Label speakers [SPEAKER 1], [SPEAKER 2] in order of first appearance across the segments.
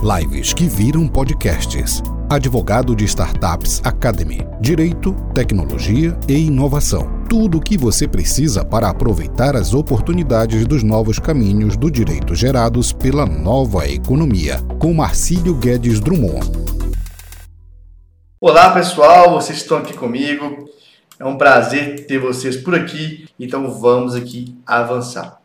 [SPEAKER 1] Lives que viram podcasts. Advogado de Startups Academy. Direito, tecnologia e inovação. Tudo o que você precisa para aproveitar as oportunidades dos novos caminhos do direito gerados pela nova economia. Com Marcílio Guedes Drummond.
[SPEAKER 2] Olá pessoal, vocês estão aqui comigo. É um prazer ter vocês por aqui. Então vamos aqui avançar.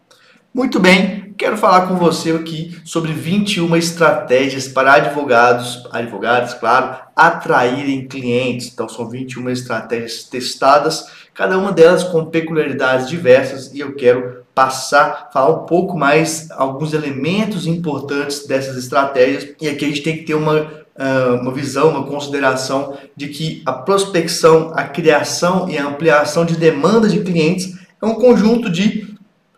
[SPEAKER 2] Muito bem, quero falar com você aqui sobre 21 estratégias para advogados, advogados, claro, atraírem clientes. Então são 21 estratégias testadas, cada uma delas com peculiaridades diversas e eu quero passar, falar um pouco mais alguns elementos importantes dessas estratégias. E aqui a gente tem que ter uma ah, uma visão, uma consideração de que a prospecção, a criação e a ampliação de demanda de clientes é um conjunto de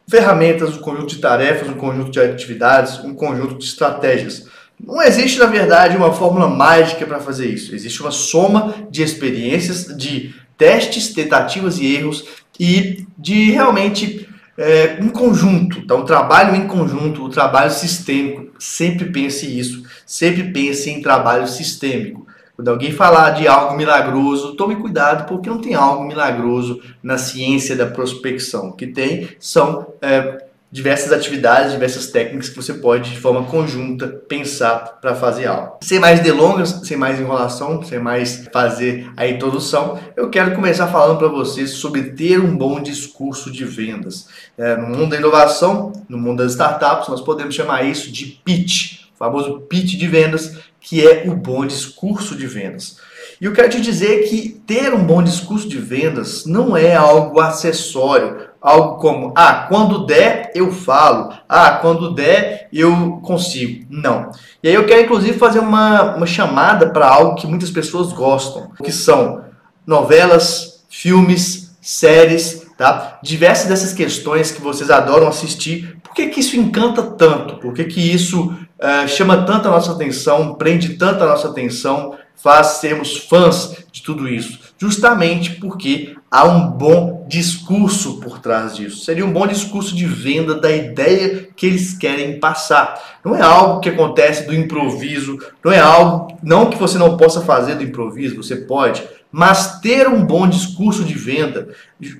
[SPEAKER 2] ferramentas, um conjunto de tarefas, um conjunto de atividades, um conjunto de estratégias. Não existe, na verdade, uma fórmula mágica para fazer isso. Existe uma soma de experiências, de testes, tentativas e erros e de realmente é, um conjunto. Então, o trabalho em conjunto, o trabalho sistêmico. Sempre pense isso. Sempre pense em trabalho sistêmico. Quando alguém falar de algo milagroso, tome cuidado, porque não tem algo milagroso na ciência da prospecção. O que tem são é, diversas atividades, diversas técnicas que você pode, de forma conjunta, pensar para fazer algo. Sem mais delongas, sem mais enrolação, sem mais fazer a introdução, eu quero começar falando para vocês sobre ter um bom discurso de vendas. É, no mundo da inovação, no mundo das startups, nós podemos chamar isso de pitch, o famoso pitch de vendas, que é o bom discurso de vendas. E eu quero te dizer que ter um bom discurso de vendas não é algo acessório, algo como, ah, quando der eu falo, ah, quando der eu consigo. Não. E aí eu quero inclusive fazer uma, uma chamada para algo que muitas pessoas gostam, que são novelas, filmes, séries, tá? Diversas dessas questões que vocês adoram assistir, por que, que isso encanta tanto? Por que, que isso uh, chama tanto a nossa atenção, prende tanto a nossa atenção, faz sermos fãs de tudo isso? Justamente porque há um bom discurso por trás disso. Seria um bom discurso de venda da ideia que eles querem passar. Não é algo que acontece do improviso, não é algo não que você não possa fazer do improviso, você pode, mas ter um bom discurso de venda,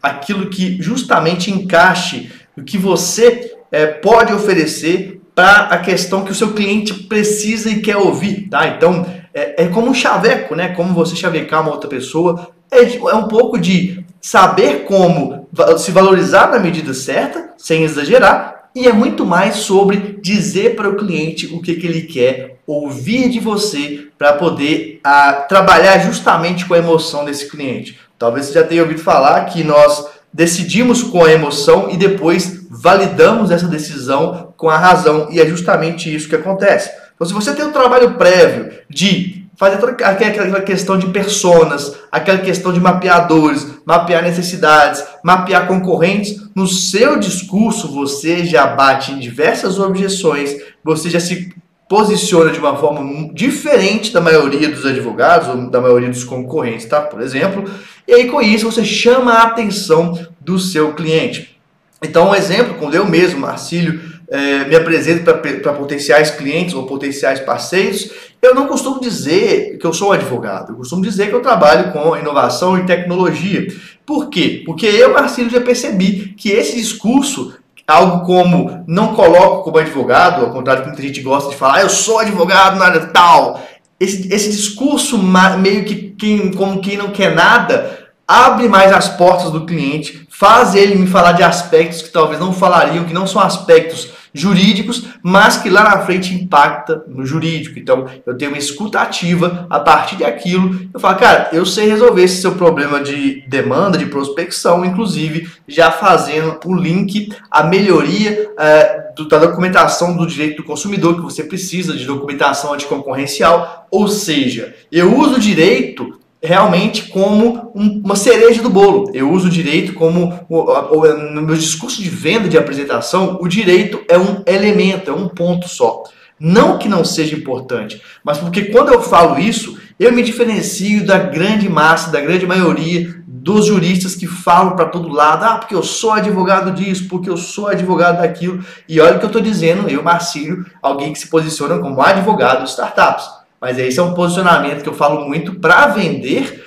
[SPEAKER 2] aquilo que justamente encaixe o que você é, pode oferecer para a questão que o seu cliente precisa e quer ouvir, tá? Então, é, é como um chaveco, né? Como você chavecar uma outra pessoa. É, é um pouco de saber como se valorizar na medida certa, sem exagerar, e é muito mais sobre dizer para o cliente o que, que ele quer, ouvir de você para poder a, trabalhar justamente com a emoção desse cliente. Talvez você já tenha ouvido falar que nós decidimos com a emoção e depois validamos essa decisão com a razão, e é justamente isso que acontece. Então, se você tem um trabalho prévio de fazer toda aquela questão de personas, aquela questão de mapeadores, mapear necessidades, mapear concorrentes, no seu discurso você já bate em diversas objeções, você já se posiciona de uma forma diferente da maioria dos advogados ou da maioria dos concorrentes, tá? Por exemplo, e aí com isso você chama a atenção do seu cliente. Então, um exemplo, quando eu mesmo, Marcílio, é, me apresento para potenciais clientes ou potenciais parceiros, eu não costumo dizer que eu sou um advogado, eu costumo dizer que eu trabalho com inovação e tecnologia. Por quê? Porque eu, Marcílio, já percebi que esse discurso algo como não coloco como advogado, ao contrário que muita gente gosta de falar, eu sou advogado na área tal. Esse, esse discurso meio que quem, como quem não quer nada abre mais as portas do cliente, faz ele me falar de aspectos que talvez não falariam, que não são aspectos jurídicos, mas que lá na frente impacta no jurídico. Então, eu tenho uma escuta ativa a partir daquilo. Eu falo, cara, eu sei resolver esse seu problema de demanda, de prospecção, inclusive já fazendo o link à melhoria uh, da documentação do direito do consumidor que você precisa de documentação anticoncorrencial. Ou seja, eu uso o direito realmente como um, uma cereja do bolo. Eu uso o direito como, no meu discurso de venda, de apresentação, o direito é um elemento, é um ponto só. Não que não seja importante, mas porque quando eu falo isso, eu me diferencio da grande massa, da grande maioria dos juristas que falam para todo lado, ah, porque eu sou advogado disso, porque eu sou advogado daquilo. E olha o que eu estou dizendo, eu, Marcílio, alguém que se posiciona como advogado de startups. Mas esse é um posicionamento que eu falo muito para vender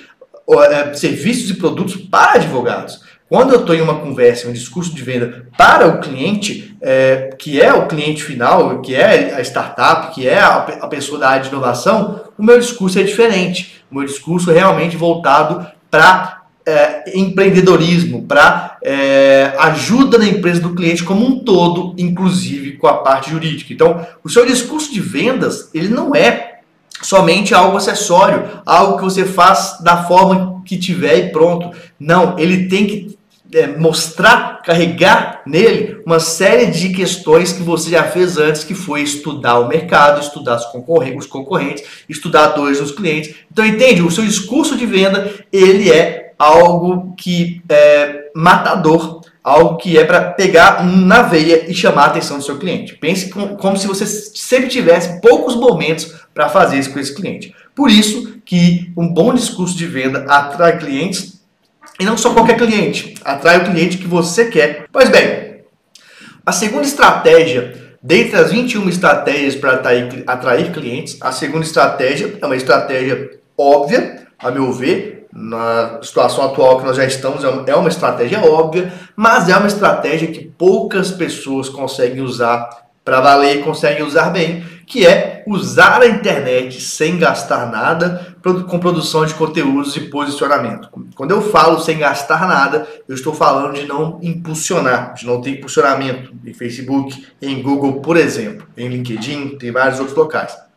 [SPEAKER 2] é, serviços e produtos para advogados. Quando eu estou em uma conversa, um discurso de venda para o cliente, é, que é o cliente final, que é a startup, que é a, a pessoa da área de inovação, o meu discurso é diferente. O meu discurso é realmente voltado para é, empreendedorismo, para é, ajuda na empresa do cliente como um todo, inclusive com a parte jurídica. Então, o seu discurso de vendas, ele não é somente algo acessório, algo que você faz da forma que tiver e pronto. Não, ele tem que é, mostrar, carregar nele uma série de questões que você já fez antes, que foi estudar o mercado, estudar os concorrentes, os concorrentes estudar dois dos clientes. Então entende? O seu discurso de venda ele é algo que é matador, algo que é para pegar na veia e chamar a atenção do seu cliente. Pense com, como se você sempre tivesse poucos momentos para fazer isso com esse cliente. Por isso que um bom discurso de venda atrai clientes e não só qualquer cliente, atrai o cliente que você quer. Pois bem, a segunda estratégia, dentre as 21 estratégias para atrair, atrair clientes, a segunda estratégia é uma estratégia óbvia, a meu ver, na situação atual que nós já estamos, é uma estratégia óbvia, mas é uma estratégia que poucas pessoas conseguem usar para valer e conseguem usar bem, que é usar a internet sem gastar nada com produção de conteúdos e posicionamento. Quando eu falo sem gastar nada, eu estou falando de não impulsionar, de não ter impulsionamento em Facebook, em Google, por exemplo, em LinkedIn, tem vários outros locais.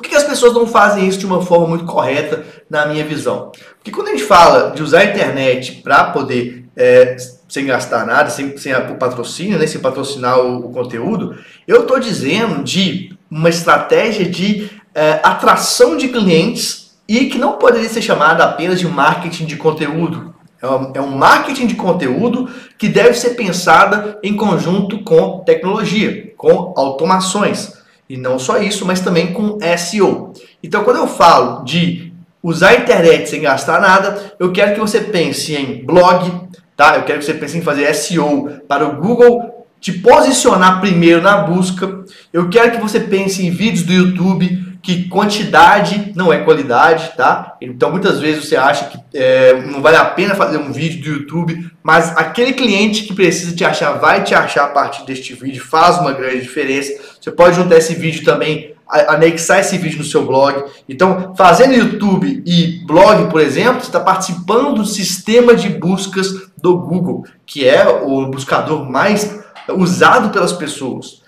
[SPEAKER 2] Por que as pessoas não fazem isso de uma forma muito correta, na minha visão? Porque quando a gente fala de usar a internet para poder é, sem gastar nada, sem, sem o patrocínio, né, sem patrocinar o, o conteúdo, eu estou dizendo de uma estratégia de é, atração de clientes e que não poderia ser chamada apenas de marketing de conteúdo. É um, é um marketing de conteúdo que deve ser pensada em conjunto com tecnologia, com automações. E não só isso, mas também com SEO. Então, quando eu falo de usar a internet sem gastar nada, eu quero que você pense em blog, tá? Eu quero que você pense em fazer SEO para o Google te posicionar primeiro na busca. Eu quero que você pense em vídeos do YouTube, que quantidade não é qualidade, tá? Então muitas vezes você acha que é, não vale a pena fazer um vídeo do YouTube, mas aquele cliente que precisa te achar vai te achar a partir deste vídeo, faz uma grande diferença. Você pode juntar esse vídeo também, anexar esse vídeo no seu blog. Então, fazendo YouTube e blog, por exemplo, você está participando do sistema de buscas do Google, que é o buscador mais usado pelas pessoas.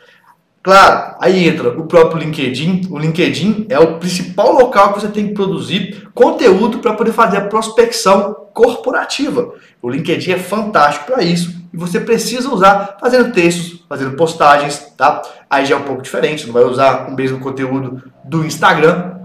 [SPEAKER 2] Claro, aí entra o próprio LinkedIn. O LinkedIn é o principal local que você tem que produzir conteúdo para poder fazer a prospecção corporativa. O LinkedIn é fantástico para isso e você precisa usar fazendo textos, fazendo postagens, tá? Aí já é um pouco diferente, não vai usar o mesmo conteúdo do Instagram.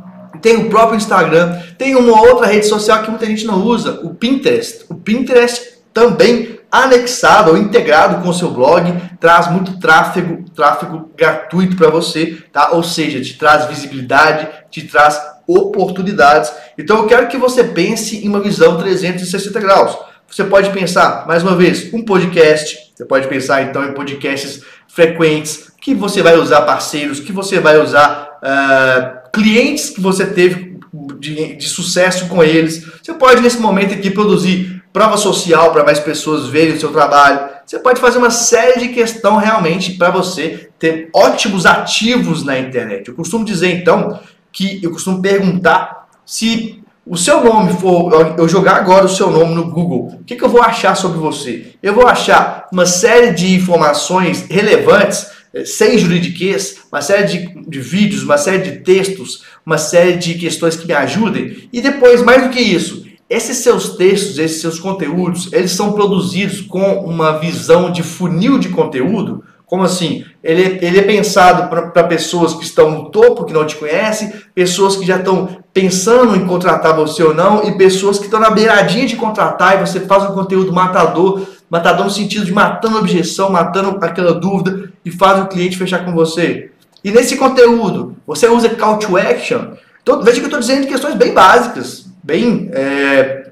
[SPEAKER 2] Tem o próprio Instagram, tem uma outra rede social que muita gente não usa, o Pinterest. O Pinterest também anexado ou integrado com o seu blog, traz muito tráfego, tráfego gratuito para você, tá? Ou seja, te traz visibilidade, te traz oportunidades. Então eu quero que você pense em uma visão 360 graus. Você pode pensar, mais uma vez, um podcast. Você pode pensar então em podcasts frequentes, que você vai usar parceiros, que você vai usar uh, clientes que você teve de, de sucesso com eles. Você pode nesse momento aqui produzir prova social para mais pessoas verem o seu trabalho. Você pode fazer uma série de questões realmente para você ter ótimos ativos na internet. Eu costumo dizer então que eu costumo perguntar se o seu nome for, eu jogar agora o seu nome no Google, o que, que eu vou achar sobre você? Eu vou achar uma série de informações relevantes, eh, sem juridiquês, uma série de, de vídeos, uma série de textos, uma série de questões que me ajudem. E depois, mais do que isso, esses seus textos, esses seus conteúdos, eles são produzidos com uma visão de funil de conteúdo? Como assim? Ele, ele é pensado para pessoas que estão no topo, que não te conhecem, pessoas que já estão pensando em contratar você ou não, e pessoas que estão na beiradinha de contratar e você faz um conteúdo matador, matador no sentido de matando a objeção, matando aquela dúvida e faz o cliente fechar com você. E nesse conteúdo, você usa call to action. Então, veja que eu estou dizendo questões bem básicas, bem, é,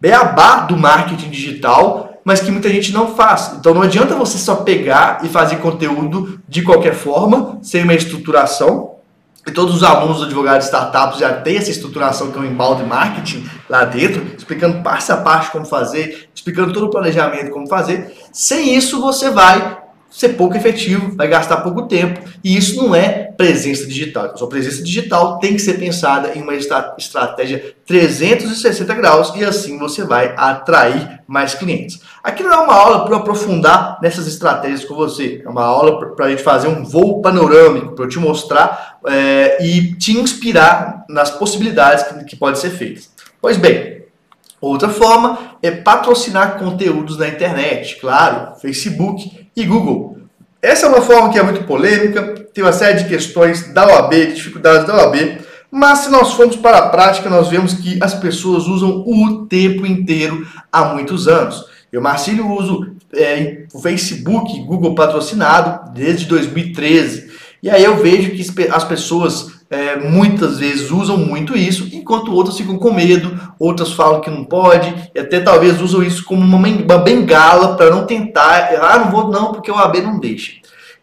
[SPEAKER 2] beabá do marketing digital, mas que muita gente não faz. Então não adianta você só pegar e fazer conteúdo de qualquer forma, sem uma estruturação, e todos os alunos do advogado de startups já têm essa estruturação que é o embalde marketing lá dentro, explicando passo a passo como fazer, explicando todo o planejamento como fazer. Sem isso, você vai ser pouco efetivo, vai gastar pouco tempo. E isso não é presença digital. Sua presença digital tem que ser pensada em uma estratégia 360 graus e assim você vai atrair mais clientes. Aqui não é uma aula para aprofundar nessas estratégias com você, é uma aula para a gente fazer um voo panorâmico, para eu te mostrar é, e te inspirar nas possibilidades que, que podem ser feitas. Pois bem, outra forma é patrocinar conteúdos na internet, claro, Facebook e Google. Essa é uma forma que é muito polêmica, tem uma série de questões da OAB, de dificuldades da OAB, mas se nós formos para a prática, nós vemos que as pessoas usam o tempo inteiro há muitos anos. Eu, Marcílio, uso é, o Facebook, Google patrocinado desde 2013. E aí eu vejo que as pessoas é, muitas vezes usam muito isso, enquanto outras ficam com medo, outras falam que não pode, e até talvez usam isso como uma bengala para não tentar, ah, não vou não, porque o AB não deixa.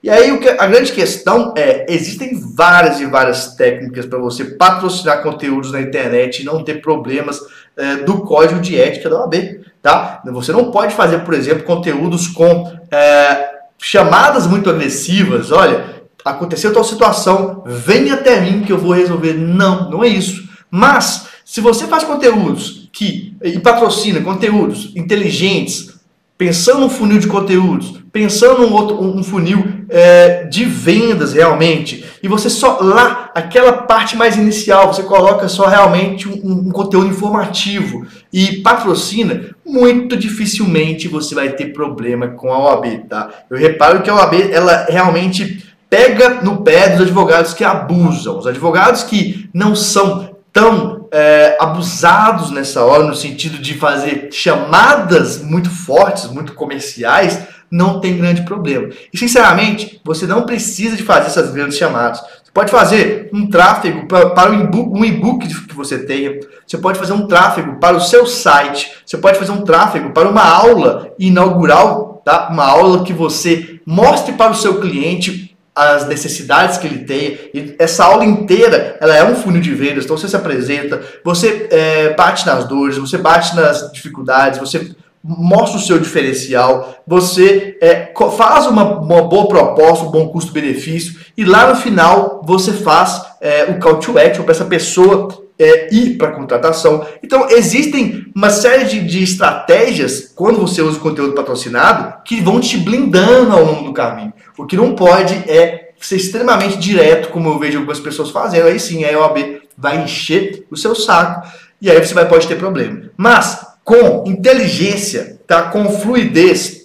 [SPEAKER 2] E aí a grande questão é, existem várias e várias técnicas para você patrocinar conteúdos na internet e não ter problemas é, do código de ética da OAB, tá? Você não pode fazer, por exemplo, conteúdos com é, chamadas muito agressivas, olha, aconteceu tal situação, vem até mim que eu vou resolver. Não, não é isso. Mas, se você faz conteúdos que e patrocina conteúdos inteligentes, pensando num funil de conteúdos, pensando num outro um funil é, de vendas realmente, e você só lá, aquela parte mais inicial, você coloca só realmente um, um conteúdo informativo e patrocina, muito dificilmente você vai ter problema com a OAB, tá? Eu reparo que a OAB, ela realmente pega no pé dos advogados que abusam, os advogados que não são tão é, abusados nessa hora, no sentido de fazer chamadas muito fortes, muito comerciais, não tem grande problema. E sinceramente, você não precisa de fazer essas grandes chamadas. Você pode fazer um tráfego para, um e-book que você tenha, você pode fazer um tráfego para o seu site, você pode fazer um tráfego para uma aula inaugural, tá? uma aula que você mostre para o seu cliente as necessidades que ele tem. E essa aula inteira, ela é um funil de vendas. Então você se apresenta, você é, bate nas dores, você bate nas dificuldades, você mostra o seu diferencial, você é, faz uma, uma, boa proposta, um bom custo-benefício e lá no final você faz é, o call to action para essa pessoa é, ir para contratação. Então, existem uma série de, de, estratégias, quando você usa o conteúdo patrocinado, que vão te blindando ao longo do caminho. O que não pode é ser extremamente direto, como eu vejo algumas pessoas fazendo. Aí sim, a OAB vai encher o seu saco e aí você vai, pode ter problema. Mas, com inteligência, tá? com fluidez,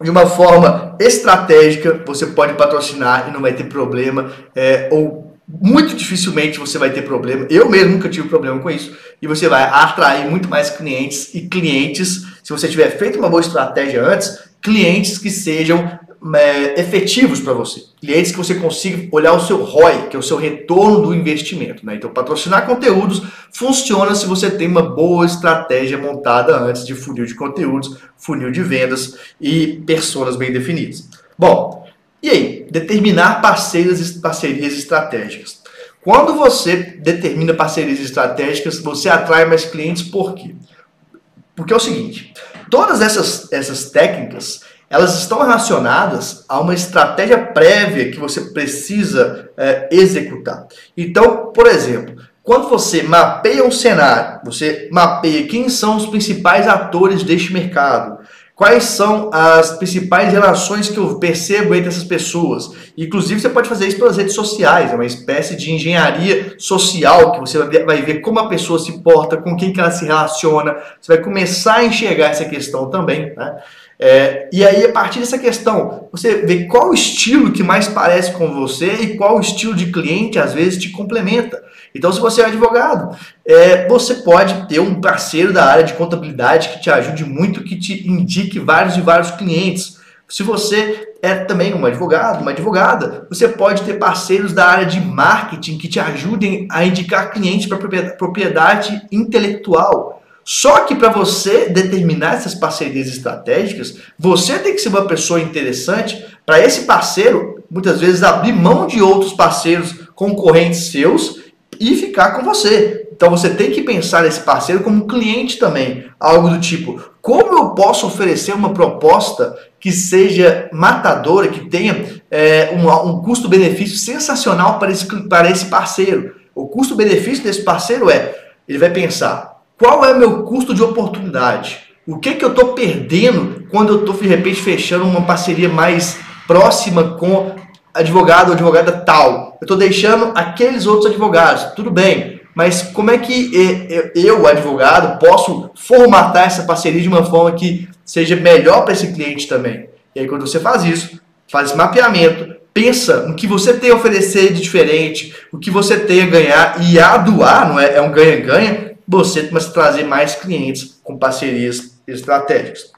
[SPEAKER 2] de uma forma estratégica, você pode patrocinar e não vai ter problema, é, ou muito dificilmente você vai ter problema. Eu mesmo nunca tive problema com isso. E você vai atrair muito mais clientes e clientes, se você tiver feito uma boa estratégia antes, clientes que sejam é, efetivos para você. Clientes que você consiga olhar o seu ROI, que é o seu retorno do investimento. Né? Então, patrocinar conteúdos funciona se você tem uma boa estratégia montada antes de funil de conteúdos, funil de vendas e pessoas bem definidas. Bom, e aí, determinar parceiras, parcerias estratégicas. Quando você determina parcerias estratégicas, você atrai mais clientes, por quê? Porque é o seguinte, todas essas, essas técnicas, elas estão relacionadas a uma estratégia prévia que você precisa é, executar. Então, por exemplo, quando você mapeia um cenário, você mapeia quem são os principais atores deste mercado, Quais são as principais relações que eu percebo entre essas pessoas? Inclusive, você pode fazer isso pelas redes sociais, é uma espécie de engenharia social que você vai ver como a pessoa se porta, com quem que ela se relaciona. Você vai começar a enxergar essa questão também. Né? É, e aí, a partir dessa questão, você vê qual estilo que mais parece com você e qual estilo de cliente às vezes te complementa. Então, se você é advogado, é, você pode ter um parceiro da área de contabilidade que te ajude muito, que te indique vários e vários clientes. Se você é também um advogado, uma advogada, você pode ter parceiros da área de marketing que te ajudem a indicar clientes para propriedade intelectual. Só que para você determinar essas parcerias estratégicas, você tem que ser uma pessoa interessante para esse parceiro, muitas vezes, abrir mão de outros parceiros concorrentes seus e ficar com você. Então você tem que pensar nesse parceiro como cliente também. Algo do tipo, como eu posso oferecer uma proposta que seja matadora, que tenha é, um, um custo-benefício sensacional para esse, para esse parceiro? O custo-benefício desse parceiro é, ele vai pensar, qual é o meu custo de oportunidade? O que, que eu estou perdendo quando eu estou, de repente, fechando uma parceria mais próxima com advogado ou advogada tal? Eu estou deixando aqueles outros advogados. Tudo bem, mas como é que eu, advogado, posso formatar essa parceria de uma forma que seja melhor para esse cliente também? E aí, quando você faz isso, faz esse mapeamento, pensa no que você tem a oferecer de diferente, o que você tem a ganhar e a doar, não é? É um ganha-ganha você começa a trazer mais clientes com parcerias estratégicas.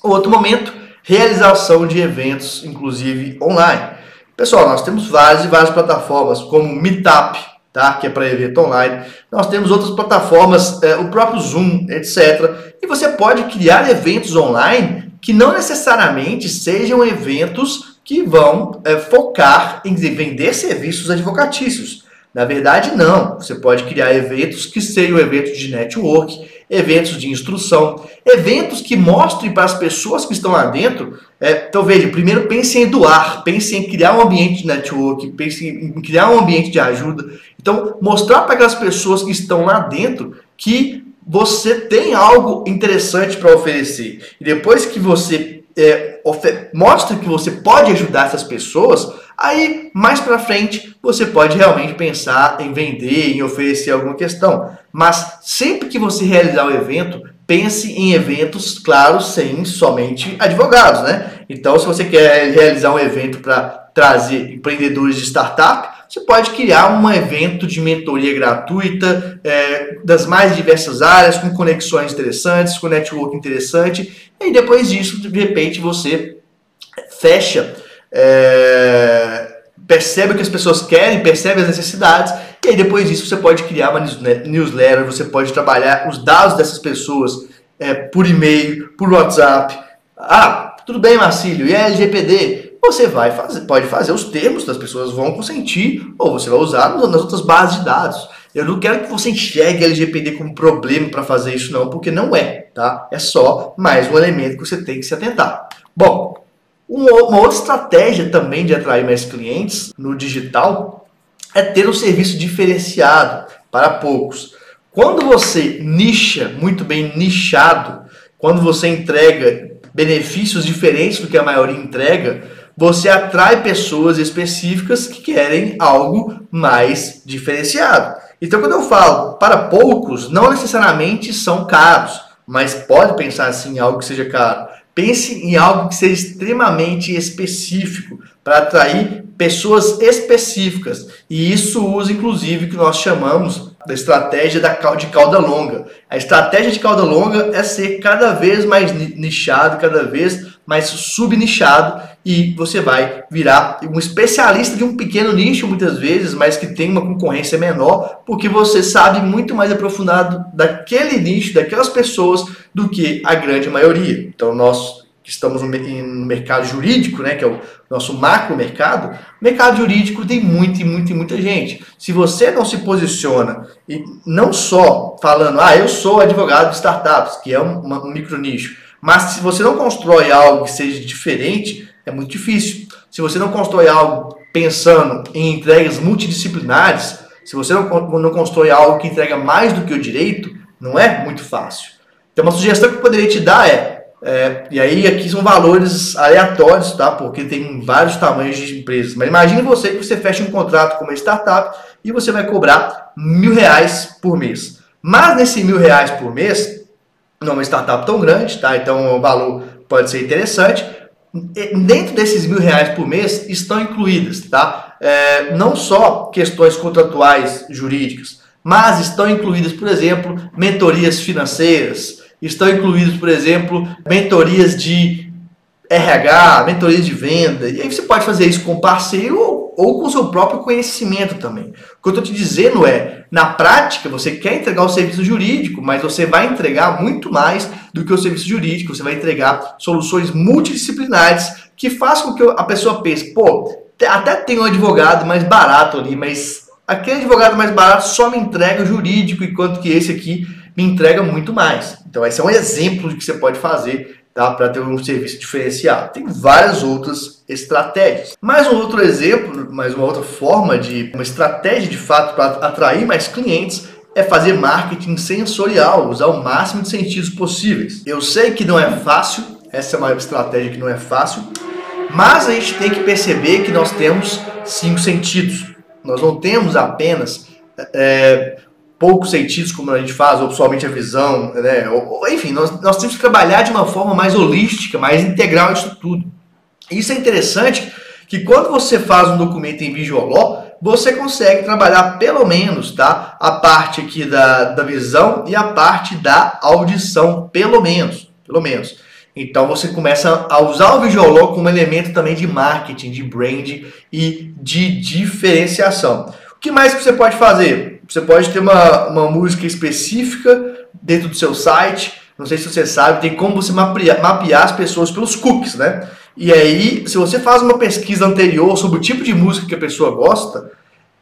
[SPEAKER 2] Outro momento, realização de eventos, inclusive online. Pessoal, nós temos várias e várias plataformas, como Meetup, tá? que é para evento online. Nós temos outras plataformas, é, o próprio Zoom, etc. E você pode criar eventos online que não necessariamente sejam eventos que vão é, focar em vender serviços advocatícios. Na verdade, não. Você pode criar eventos que sejam eventos de network, eventos de instrução, eventos que mostrem para as pessoas que estão lá dentro. É, então, veja, primeiro pense em doar, pense em criar um ambiente de network, pense em criar um ambiente de ajuda. Então, mostrar para aquelas pessoas que estão lá dentro que você tem algo interessante para oferecer. E depois que você é, mostra que você pode ajudar essas pessoas, Aí, mais para frente, você pode realmente pensar em vender, em oferecer alguma questão. Mas sempre que você realizar o evento, pense em eventos, claro, sem somente advogados, né? Então, se você quer realizar um evento para trazer empreendedores de startup, você pode criar um evento de mentoria gratuita é, das mais diversas áreas, com conexões interessantes, com network interessante, e depois disso, de repente, você fecha é, percebe o que as pessoas querem, percebe as necessidades, e aí depois disso você pode criar uma newsletter, você pode trabalhar os dados dessas pessoas é, por e-mail, por WhatsApp. Ah, tudo bem, Marcílio, e a LGPD? Você vai fazer, pode fazer os termos, as pessoas vão consentir, ou você vai usar nas outras bases de dados. Eu não quero que você enxergue a LGPD como problema para fazer isso, não, porque não é, tá? É só mais um elemento que você tem que se atentar. Bom, uma outra estratégia também de atrair mais clientes no digital é ter um serviço diferenciado para poucos. Quando você nicha, muito bem nichado, quando você entrega benefícios diferentes do que a maioria entrega, você atrai pessoas específicas que querem algo mais diferenciado. Então, quando eu falo para poucos, não necessariamente são caros, mas pode pensar assim algo que seja caro. Pense em algo que seja extremamente específico para atrair pessoas específicas. E isso usa, inclusive, o que nós chamamos da estratégia de cauda longa. A estratégia de cauda longa é ser cada vez mais nichado, cada vez mais subnichado e você vai virar um especialista de um pequeno nicho muitas vezes, mas que tem uma concorrência menor, porque você sabe muito mais aprofundado daquele nicho, daquelas pessoas, do que a grande maioria. Então nós estamos no mercado jurídico, né, que é o nosso macro mercado, mercado jurídico tem muita e muita e muita gente. Se você não se posiciona e não só falando, ah, eu sou advogado de startups, que é um, um micro nicho, mas se você não constrói algo que seja diferente, é muito difícil. Se você não constrói algo pensando em entregas multidisciplinares, se você não, não constrói algo que entrega mais do que o direito, não é muito fácil. Então, uma sugestão que eu poderia te dar é, é, e aí aqui são valores aleatórios, tá? Porque tem vários tamanhos de empresas. Mas imagine você que você fecha um contrato com uma startup e você vai cobrar mil reais por mês. Mas nesse mil reais por mês, não uma startup tão grande, tá? Então o valor pode ser interessante. Dentro desses mil reais por mês estão incluídas, tá? É, não só questões contratuais jurídicas, mas estão incluídas, por exemplo, mentorias financeiras, estão incluídas, por exemplo, mentorias de RH, mentorias de venda. E aí você pode fazer isso com parceiro ou, com o seu próprio conhecimento também. O que eu estou te dizendo é, na prática, você quer entregar o serviço jurídico, mas você vai entregar muito mais do que o serviço jurídico. Você vai entregar soluções multidisciplinares que façam com que a pessoa pense, pô, até tem um advogado mais barato ali, mas aquele advogado mais barato só me entrega o jurídico, enquanto que esse aqui me entrega muito mais. Então, esse é um exemplo de que você pode fazer tá? para ter um serviço diferenciado. Tem várias outras estratégias. Mais um outro exemplo, mais uma outra forma de uma estratégia de fato para atrair mais clientes é fazer marketing sensorial, usar o máximo de sentidos possíveis. Eu sei que não é fácil, essa é uma estratégia que não é fácil, mas a gente tem que perceber que nós temos cinco sentidos. Nós não temos apenas é, poucos sentidos, como a gente faz, ou pessoalmente a visão, né? Enfim, nós, nós temos que trabalhar de uma forma mais holística, mais integral isso tudo. Isso é interessante que quando você faz um documento em Visual você consegue trabalhar pelo menos tá, a parte aqui da, da visão e a parte da audição, pelo menos. Pelo menos. Então você começa a usar o Visual como elemento também de marketing, de brand e de diferenciação. O que mais que você pode fazer? Você pode ter uma, uma música específica dentro do seu site. Não sei se você sabe, tem como você mapear, mapear as pessoas pelos cookies, né? E aí, se você faz uma pesquisa anterior sobre o tipo de música que a pessoa gosta,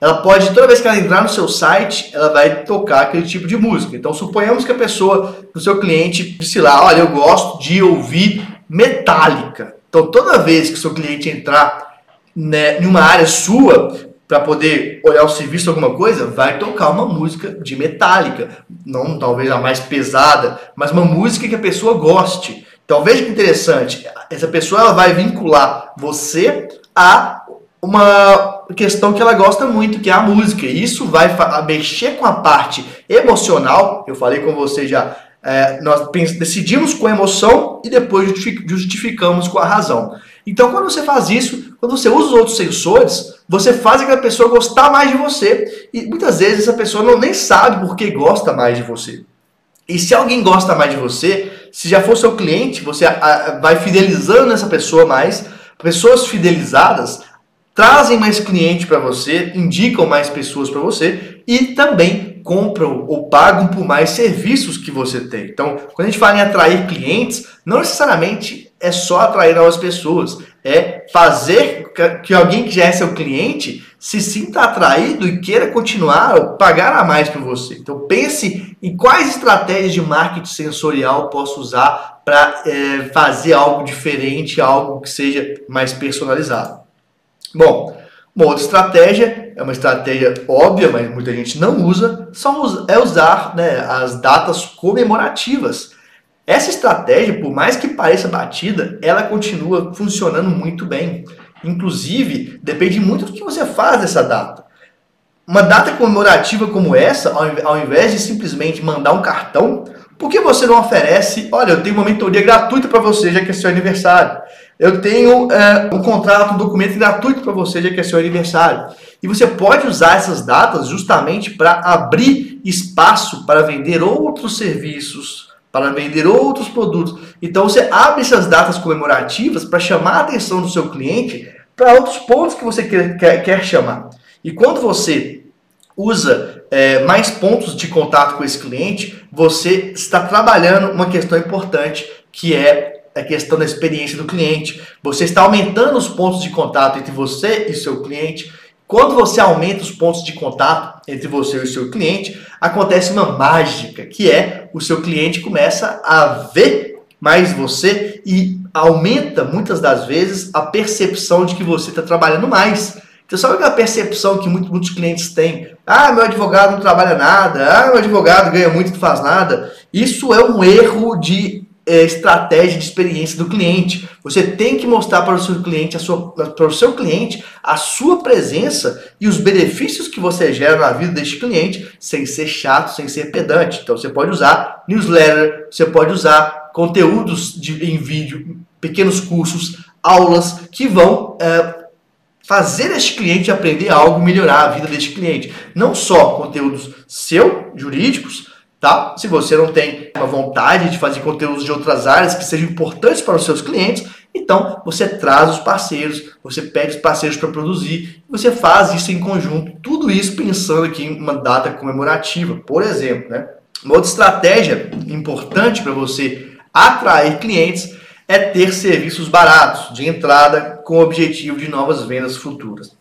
[SPEAKER 2] ela pode, toda vez que ela entrar no seu site, ela vai tocar aquele tipo de música. Então, suponhamos que a pessoa, o seu cliente, disse lá, olha, eu gosto de ouvir metálica. Então, toda vez que o seu cliente entrar né, em uma área sua, para poder olhar o serviço alguma coisa, vai tocar uma música de metálica. Não talvez a mais pesada, mas uma música que a pessoa goste. Então, veja que interessante. Essa pessoa ela vai vincular você a uma questão que ela gosta muito, que é a música. E isso vai mexer com a parte emocional. Eu falei com você já. É, nós decidimos com a emoção e depois justificamos com a razão. Então, quando você faz isso, quando você usa os outros sensores, você faz aquela pessoa gostar mais de você. E muitas vezes essa pessoa não nem sabe por que gosta mais de você. E se alguém gosta mais de você, se já for seu cliente, você vai fidelizando essa pessoa mais. Pessoas fidelizadas trazem mais cliente para você, indicam mais pessoas para você e também compram ou pagam por mais serviços que você tem. Então, quando a gente fala em atrair clientes, não necessariamente é só atrair novas pessoas, é fazer que alguém que já é seu cliente se sinta atraído e queira continuar ou pagar a mais por você. Então pense em quais estratégias de marketing sensorial posso usar para é, fazer algo diferente, algo que seja mais personalizado. Bom, uma outra estratégia, é uma estratégia óbvia, mas muita gente não usa, é usar né, as datas comemorativas. Essa estratégia, por mais que pareça batida, ela continua funcionando muito bem. Inclusive, depende muito do que você faz dessa data. Uma data comemorativa como essa, ao invés de simplesmente mandar um cartão, por que você não oferece, olha, eu tenho uma mentoria gratuita para você, já que é seu aniversário. Eu tenho é, um contrato, um documento gratuito para você, já que é seu aniversário. E você pode usar essas datas justamente para abrir espaço para vender outros serviços, para vender outros produtos. Então você abre essas datas comemorativas para chamar a atenção do seu cliente para outros pontos que você quer, quer, quer chamar. E quando você usa é, mais pontos de contato com esse cliente, você está trabalhando uma questão importante que é a questão da experiência do cliente. Você está aumentando os pontos de contato entre você e seu cliente. Quando você aumenta os pontos de contato entre você e o seu cliente, acontece uma mágica, que é o seu cliente começa a ver mais você e aumenta muitas das vezes a percepção de que você está trabalhando mais. Então, sabe aquela percepção que muitos, muitos clientes têm? Ah, meu advogado não trabalha nada. Ah, meu advogado ganha muito e não faz nada. Isso é um erro de é, estratégia de experiência do cliente. Você tem que mostrar para o seu cliente, a sua, para o seu cliente, a sua presença e os benefícios que você gera na vida deste cliente, sem ser chato, sem ser pedante. Então você pode usar newsletter, você pode usar conteúdos de, em vídeo, pequenos cursos, aulas que vão é, fazer este cliente aprender algo, melhorar a vida deste cliente. Não só conteúdos seu, jurídicos, tá? Se você não tem uma vontade de fazer conteúdos de outras áreas que sejam importantes para os seus clientes, Então, você traz os parceiros, você pede os parceiros para produzir, você faz isso em conjunto, tudo isso pensando aqui em uma data comemorativa, por exemplo. Né? Uma outra estratégia importante para você atrair clientes é ter serviços baratos de entrada com o objetivo de novas vendas futuras.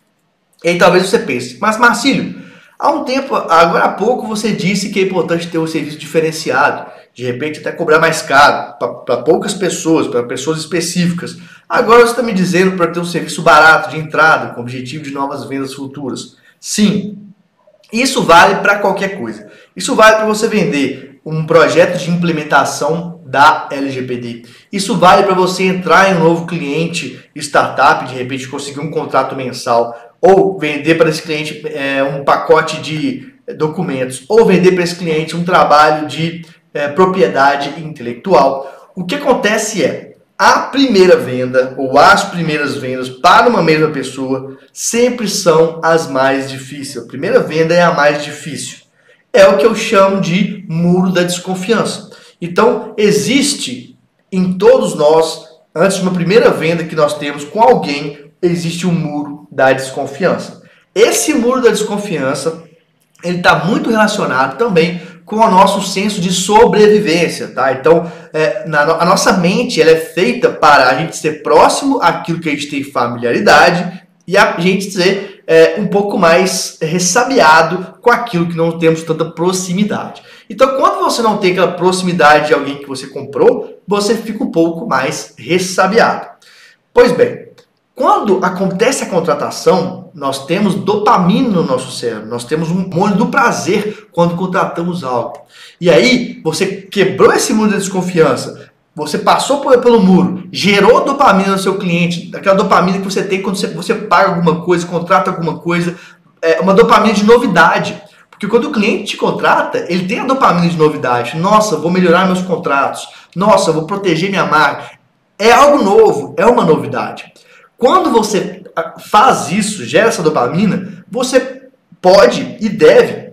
[SPEAKER 2] E aí talvez você pense, mas Marcílio, há um tempo, agora há pouco você disse que é importante ter um serviço diferenciado de repente até cobrar mais caro para poucas pessoas, para pessoas específicas. Agora você está me dizendo para ter um serviço barato de entrada, com objetivo de novas vendas futuras. Sim, isso vale para qualquer coisa. Isso vale para você vender um projeto de implementação da LGPD. Isso vale para você entrar em um novo cliente startup, de repente conseguir um contrato mensal, ou vender para esse cliente é, um pacote de documentos, ou vender para esse cliente um trabalho de é, propriedade intelectual. O que acontece é, a primeira venda ou as primeiras vendas para uma mesma pessoa sempre são as mais difíceis. A primeira venda é a mais difícil. É o que eu chamo de muro da desconfiança. Então, existe em todos nós, antes de uma primeira venda que nós temos com alguém, existe um muro da desconfiança. Esse muro da desconfiança, ele está muito relacionado também com o nosso senso de sobrevivência, tá? Então, é, na, a nossa mente ela é feita para a gente ser próximo àquilo que a gente tem familiaridade e a gente ser é, um pouco mais ressabiado com aquilo que não temos tanta proximidade. Então, quando você não tem aquela proximidade de alguém que você comprou, você fica um pouco mais ressabiado. Pois bem, quando acontece a contratação, nós temos dopamina no nosso cérebro, nós temos um molho do prazer quando contratamos algo. E aí, você quebrou esse muro de desconfiança, você passou pelo muro, gerou dopamina no seu cliente, aquela dopamina que você tem quando você, você paga alguma coisa, contrata alguma coisa, é uma dopamina de novidade. Porque quando o cliente te contrata, ele tem a dopamina de novidade. Nossa, vou melhorar meus contratos. Nossa, vou proteger minha marca. É algo novo, é uma novidade. Quando você ah, faz isso, gera essa dopamina, você pode e deve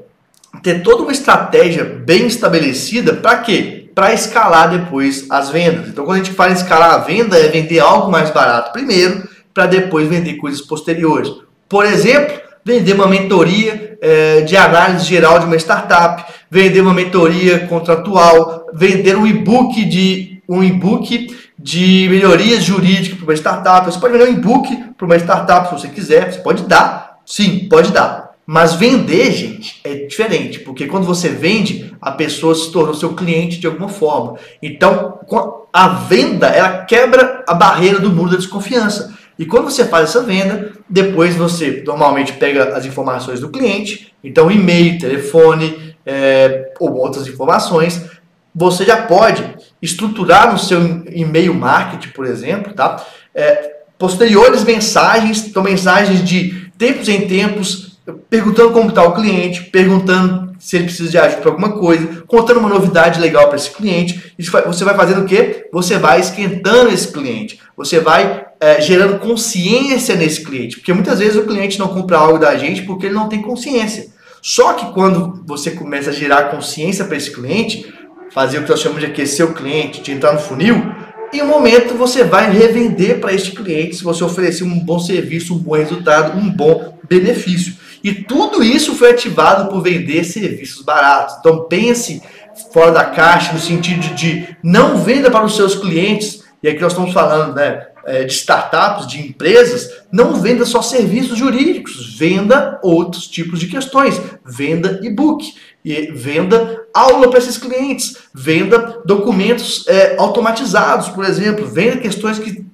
[SPEAKER 2] ter toda uma estratégia bem estabelecida para quê? Para escalar depois as vendas. Então, quando a gente fala em escalar a venda, é vender algo mais barato primeiro, para depois vender coisas posteriores. Por exemplo, vender uma mentoria é, de análise geral de uma startup, vender uma mentoria contratual, vender um e-book de um e-book de melhorias jurídicas para uma startup. Você pode vender um e-book para uma startup se você quiser. Você pode dar. Sim, pode dar. Mas vender, gente, é diferente, porque quando você vende, a pessoa se tornou seu cliente de alguma forma. Então, a venda, ela quebra a barreira do muro da desconfiança. E quando você faz essa venda, depois você normalmente pega as informações do cliente, então e-mail, telefone é, ou outras informações, você já pode estruturar no seu e-mail marketing, por exemplo, tá? É, posteriores mensagens, então mensagens de tempos em tempos, perguntando como está o cliente, perguntando se ele precisa de ajuda para alguma coisa, contando uma novidade legal para esse cliente. Isso você vai fazendo o quê? Você vai esquentando esse cliente, você vai é, gerando consciência nesse cliente, porque muitas vezes o cliente não compra algo da gente porque ele não tem consciência. Só que quando você começa a gerar consciência para esse cliente, fazer o que nós chamamos de aquecer o cliente, de entrar no funil, em um momento você vai revender para este cliente se você oferecer um bom serviço, um bom resultado, um bom benefício. E tudo isso foi ativado por vender serviços baratos. Então pense fora da caixa no sentido de não venda para os seus clientes, e aqui nós estamos falando né, é, de startups, de empresas, não venda só serviços jurídicos, venda outros tipos de questões, venda e-book, e venda aula para esses clientes, venda documentos é, automatizados, por exemplo, venda questões que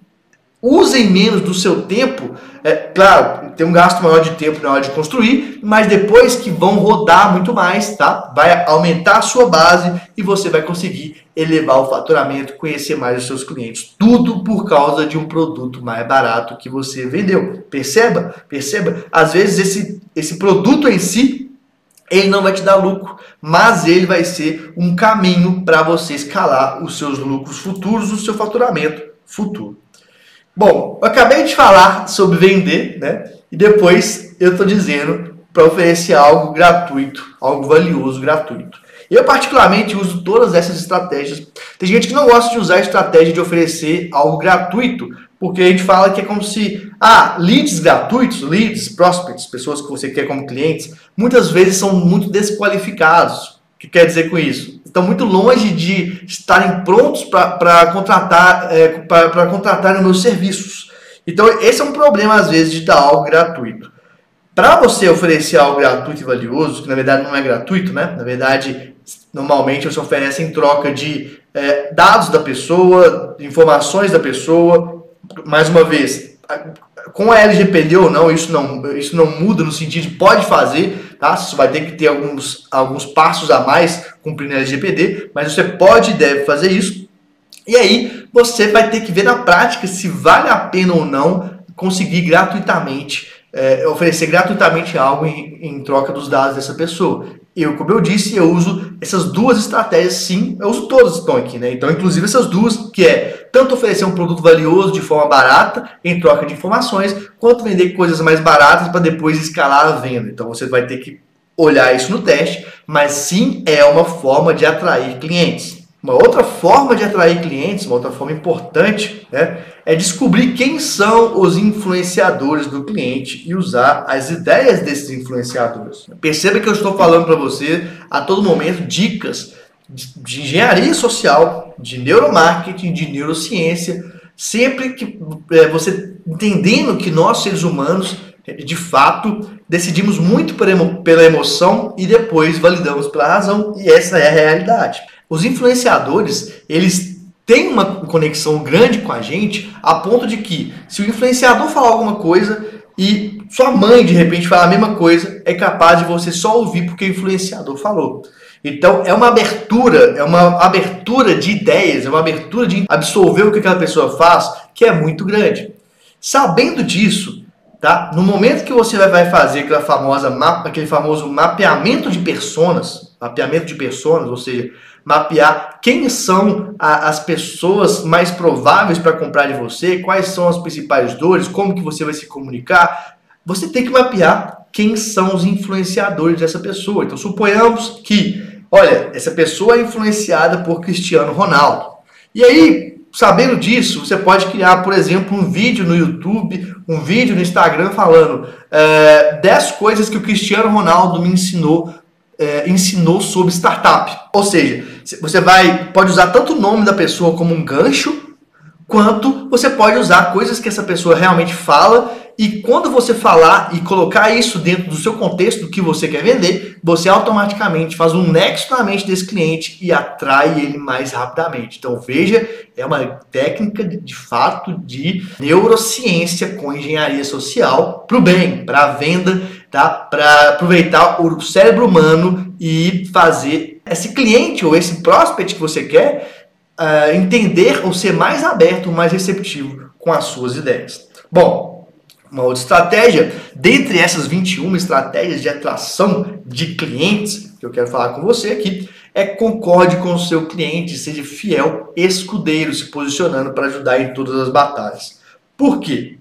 [SPEAKER 2] usem menos do seu tempo. É, claro, tem um gasto maior de tempo na hora de construir, mas depois que vão rodar muito mais, tá? Vai aumentar a sua base e você vai conseguir elevar o faturamento, conhecer mais os seus clientes. Tudo por causa de um produto mais barato que você vendeu. Perceba? Perceba? Às vezes esse, esse produto em si ele não vai te dar lucro, mas ele vai ser um caminho para você escalar os seus lucros futuros, o seu faturamento futuro. Bom, eu acabei de falar sobre vender, né? E depois eu estou dizendo para oferecer algo gratuito, algo valioso gratuito. Eu, particularmente, uso todas essas estratégias. Tem gente que não gosta de usar a estratégia de oferecer algo gratuito, porque a gente fala que é como se, ah, leads gratuitos, leads, prospects, pessoas que você quer como clientes, muitas vezes são muito desqualificados. O que quer dizer com isso? Estão muito longe de estarem prontos para contratar, é, para contratar os meus serviços. Então, esse é um problema, às vezes, de dar algo gratuito. Para você oferecer algo gratuito e valioso, que na verdade não é gratuito, né? Na verdade, normalmente você oferece em troca de é, dados da pessoa, informações da pessoa, mais uma vez, com a LGPD ou não, isso não, isso não muda no sentido de pode fazer, tá? Você vai ter que ter alguns, alguns passos a mais cumprindo a LGPD, mas você pode e deve fazer isso. E aí você vai ter que ver na prática se vale a pena ou não conseguir gratuitamente, é, oferecer gratuitamente algo em, em troca dos dados dessa pessoa. Eu, como eu disse, eu uso essas duas estratégias sim, eu uso todas estão aqui, né? Então, inclusive essas duas, que é tanto oferecer um produto valioso de forma barata, em troca de informações, quanto vender coisas mais baratas para depois escalar a venda. Então, você vai ter que olhar isso no teste, mas sim é uma forma de atrair clientes. Uma outra forma de atrair clientes, uma outra forma importante, né, é descobrir quem são os influenciadores do cliente e usar as ideias desses influenciadores. Perceba que eu estou falando para você a todo momento dicas de engenharia social, de neuromarketing, de neurociência, sempre que é, você entendendo que nós seres humanos de fato decidimos muito pela emoção e depois validamos pela razão e essa é a realidade. Os influenciadores, eles têm uma conexão grande com a gente, a ponto de que, se o influenciador falar alguma coisa e sua mãe de repente falar a mesma coisa, é capaz de você só ouvir porque o influenciador falou. Então é uma abertura, é uma abertura de ideias, é uma abertura de absorver o que aquela pessoa faz que é muito grande. Sabendo disso, tá? No momento que você vai fazer aquela famosa aquele famoso mapeamento de personas, mapeamento de personas, ou seja, mapear quem são a, as pessoas mais prováveis para comprar de você, quais são as principais dores, como que você vai se comunicar. Você tem que mapear quem são os influenciadores dessa pessoa. Então, suponhamos que, olha, essa pessoa é influenciada por Cristiano Ronaldo. E aí, sabendo disso, você pode criar, por exemplo, um vídeo no YouTube, um vídeo no Instagram falando é, 10 coisas que o Cristiano Ronaldo me ensinou é, ensinou sobre startup. Ou seja, você vai pode usar tanto o nome da pessoa como um gancho, quanto você pode usar coisas que essa pessoa realmente fala e quando você falar e colocar isso dentro do seu contexto do que você quer vender, você automaticamente faz um nexo na mente desse cliente e atrai ele mais rapidamente. Então veja, é uma técnica de fato de neurociência com engenharia social para o bem, para a venda tá? Para aproveitar o cérebro humano e fazer esse cliente ou esse prospect que você quer uh, entender ou ser mais aberto, mais receptivo com as suas ideias. Bom, uma outra estratégia, dentre essas 21 estratégias de atração de clientes que eu quero falar com você aqui, é concorde com o seu cliente, seja fiel, escudeiro, se posicionando para ajudar em todas as batalhas. Por quê?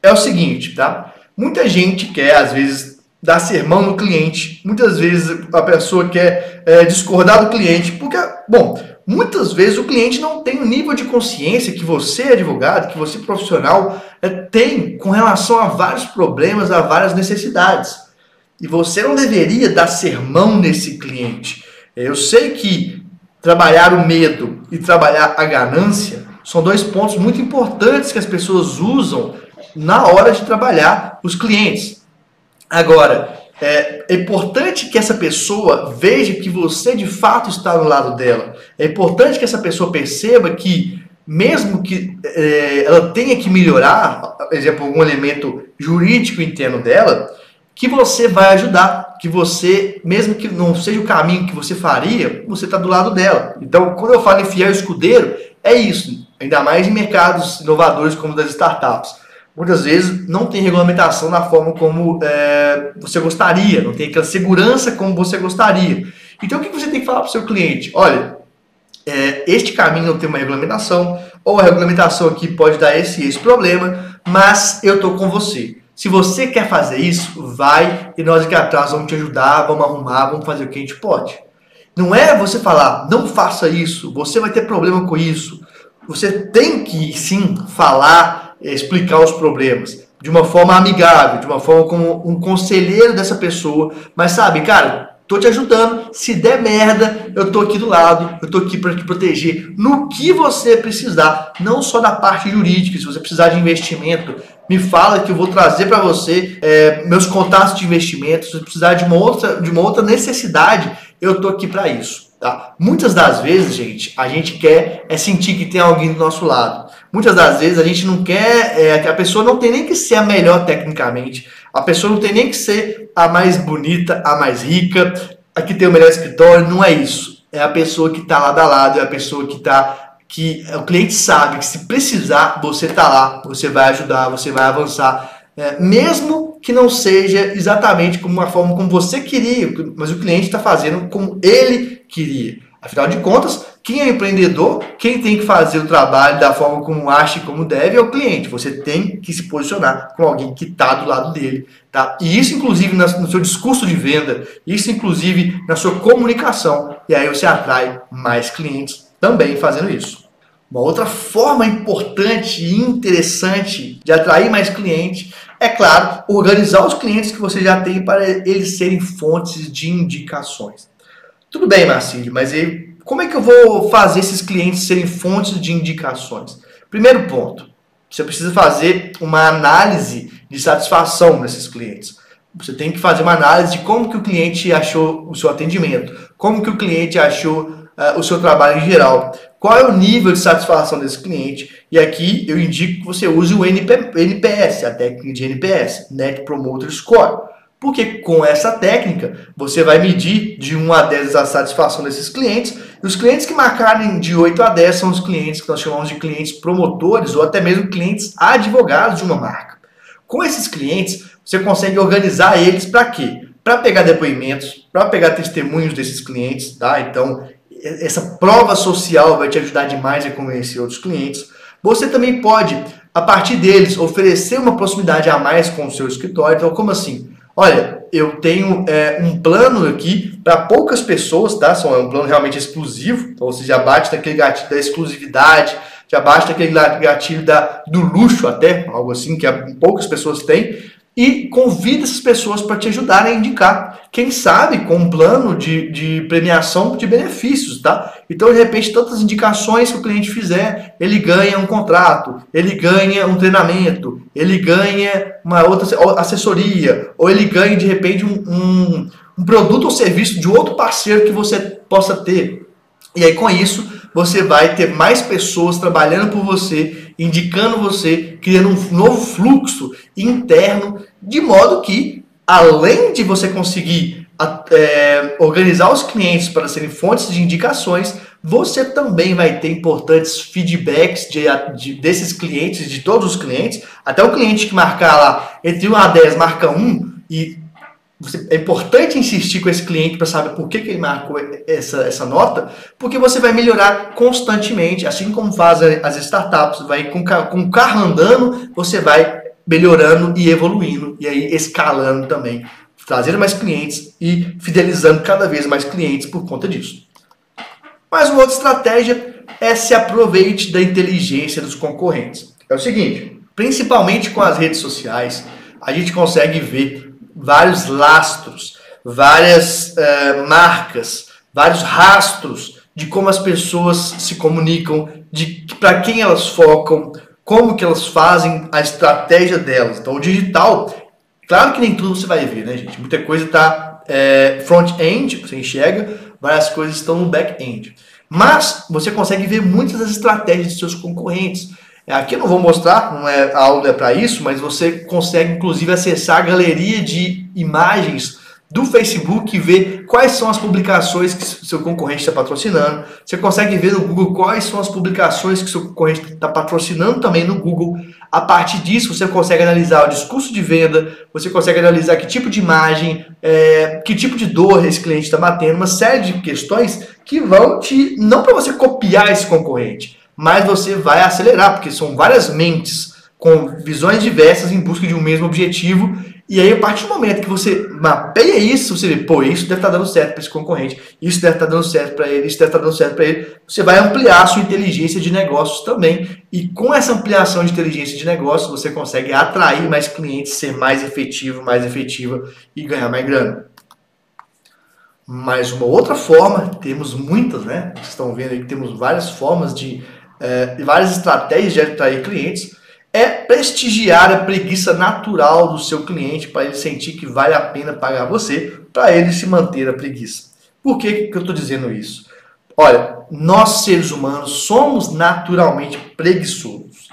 [SPEAKER 2] É o seguinte, tá? Muita gente quer, às vezes, dar sermão no cliente. Muitas vezes a pessoa quer é, discordar do cliente, porque, bom, muitas vezes o cliente não tem o nível de consciência que você, advogado, que você, profissional, é, tem com relação a vários problemas, a várias necessidades. E você não deveria dar sermão nesse cliente. Eu sei que trabalhar o medo e trabalhar a ganância são dois pontos muito importantes que as pessoas usam na hora de trabalhar os clientes. Agora, é, é, importante que essa pessoa veja que você de fato está do lado dela. É importante que essa pessoa perceba que, mesmo que é, ela tenha que melhorar, por exemplo, algum elemento jurídico interno dela, que você vai ajudar. Que você, mesmo que não seja o caminho que você faria, você está do lado dela. Então, quando eu falo em fiel escudeiro, é isso. Ainda mais em mercados inovadores como das startups muitas vezes não tem regulamentação da forma como é, você gostaria, não tem aquela segurança como você gostaria. Então o que você tem que falar para o seu cliente? Olha, é, este caminho não tem uma regulamentação, ou a regulamentação aqui pode dar esse esse problema, mas eu estou com você. Se você quer fazer isso, vai e nós aqui atrás vamos te ajudar, vamos arrumar, vamos fazer o que a gente pode. Não é você falar, não faça isso, você vai ter problema com isso. Você tem que sim falar, explicar os problemas de uma forma amigável, de uma forma como um conselheiro dessa pessoa. Mas sabe, cara, tô te ajudando. Se der merda, eu tô aqui do lado, eu tô aqui para te proteger no que você precisar, não só da parte jurídica. Se você precisar de investimento, me fala que eu vou trazer para você é, meus contatos de investimento. Se você precisar de uma outra, de uma outra necessidade, eu tô aqui para isso. Tá? Muitas das vezes, gente, a gente quer é sentir que tem alguém do nosso lado. Muitas das vezes a gente não quer é, que a pessoa não tem nem que ser a melhor tecnicamente, a pessoa não tem nem que ser a mais bonita, a mais rica, a que tem o melhor escritório, não é isso. É a pessoa que está lado a lado, é a pessoa que está que o cliente sabe que se precisar você está lá, você vai ajudar, você vai avançar, é, mesmo que não seja exatamente como uma forma como você queria, mas o cliente está fazendo como ele queria. Afinal de contas, quem é empreendedor, quem tem que fazer o trabalho da forma como acha e como deve é o cliente. Você tem que se posicionar com alguém que está do lado dele. Tá? E isso, inclusive, no seu discurso de venda, isso, inclusive, na sua comunicação. E aí você atrai mais clientes também fazendo isso. Uma outra forma importante e interessante de atrair mais clientes é, claro, organizar os clientes que você já tem para eles serem fontes de indicações. Tudo bem, Marcílio, mas como é que eu vou fazer esses clientes serem fontes de indicações? Primeiro ponto, você precisa fazer uma análise de satisfação desses clientes. Você tem que fazer uma análise de como que o cliente achou o seu atendimento, como que o cliente achou uh, o seu trabalho em geral, qual é o nível de satisfação desse cliente. E aqui eu indico que você use o NP, NPS, a técnica de NPS, Net Promoter Score. Porque com essa técnica você vai medir de 1 a 10 a satisfação desses clientes. E os clientes que marcarem de 8 a 10 são os clientes que nós chamamos de clientes promotores ou até mesmo clientes advogados de uma marca. Com esses clientes, você consegue organizar eles para quê? Para pegar depoimentos, para pegar testemunhos desses clientes, tá? Então, essa prova social vai te ajudar demais a convencer outros clientes. Você também pode, a partir deles, oferecer uma proximidade a mais com o seu escritório. Então, como assim? olha, eu tenho é, um plano aqui para poucas pessoas, tá? Só é um plano realmente exclusivo, então você já bate gatilho da exclusividade, já bate naquele gatilho da, do luxo até, algo assim que poucas pessoas têm e convida essas pessoas para te ajudarem a indicar. Quem sabe com um plano de, de premiação de benefícios, tá? Então, de repente, tantas indicações que o cliente fizer, ele ganha um contrato, ele ganha um treinamento, ele ganha uma outra assessoria, ou ele ganha, de repente, um, um, um produto ou serviço de outro parceiro que você possa ter. E aí, com isso, você vai ter mais pessoas trabalhando por você, indicando você, criando um novo fluxo interno, de modo que, além de você conseguir é, organizar os clientes para serem fontes de indicações, você também vai ter importantes feedbacks de, de, desses clientes, de todos os clientes, até o cliente que marcar lá entre 1 a 10 marca 1 e você, é importante insistir com esse cliente para saber por que, que ele marcou essa, essa nota, porque você vai melhorar constantemente, assim como fazem as startups, vai com, com o carro andando, você vai melhorando e evoluindo, e aí escalando também, trazendo mais clientes e fidelizando cada vez mais clientes por conta disso. Mas uma outra estratégia é se aproveite da inteligência dos concorrentes. É o seguinte, principalmente com as redes sociais, a gente consegue ver vários lastros, várias uh, marcas, vários rastros de como as pessoas se comunicam, de para quem elas focam, como que elas fazem a estratégia delas. Então, o digital, claro que nem tudo você vai ver, né, gente? Muita coisa está é, front-end, você enxerga, várias coisas estão no back-end. Mas você consegue ver muitas das estratégias de seus concorrentes. É, aqui eu não vou mostrar, não é, a aula é para isso, mas você consegue inclusive acessar a galeria de imagens do Facebook e ver quais são as publicações que seu concorrente está patrocinando. Você consegue ver no Google quais são as publicações que seu concorrente está patrocinando também no Google. A partir disso, você consegue analisar o discurso de venda, você consegue analisar que tipo de imagem, é, que tipo de dor esse cliente está batendo, uma série de questões que vão te. não para você copiar esse concorrente, mais você vai acelerar, porque são várias mentes com visões diversas em busca de um mesmo objetivo E aí, a partir do momento que você mapeia isso, você vê, pô, isso deve estar tá dando certo para esse concorrente, isso deve estar tá dando certo para ele, isso deve estar tá dando certo para ele. Você vai ampliar a sua inteligência de negócios também. E com essa ampliação de inteligência de negócios, você consegue atrair mais clientes, ser mais efetivo, mais efetiva e ganhar mais grana. Mas uma outra forma, temos muitas, né? Vocês estão vendo aí que temos várias formas de, é, várias estratégias de atrair clientes é prestigiar a preguiça natural do seu cliente para ele sentir que vale a pena pagar você para ele se manter a preguiça. Por que, que eu estou dizendo isso? Olha, nós seres humanos somos naturalmente preguiçosos.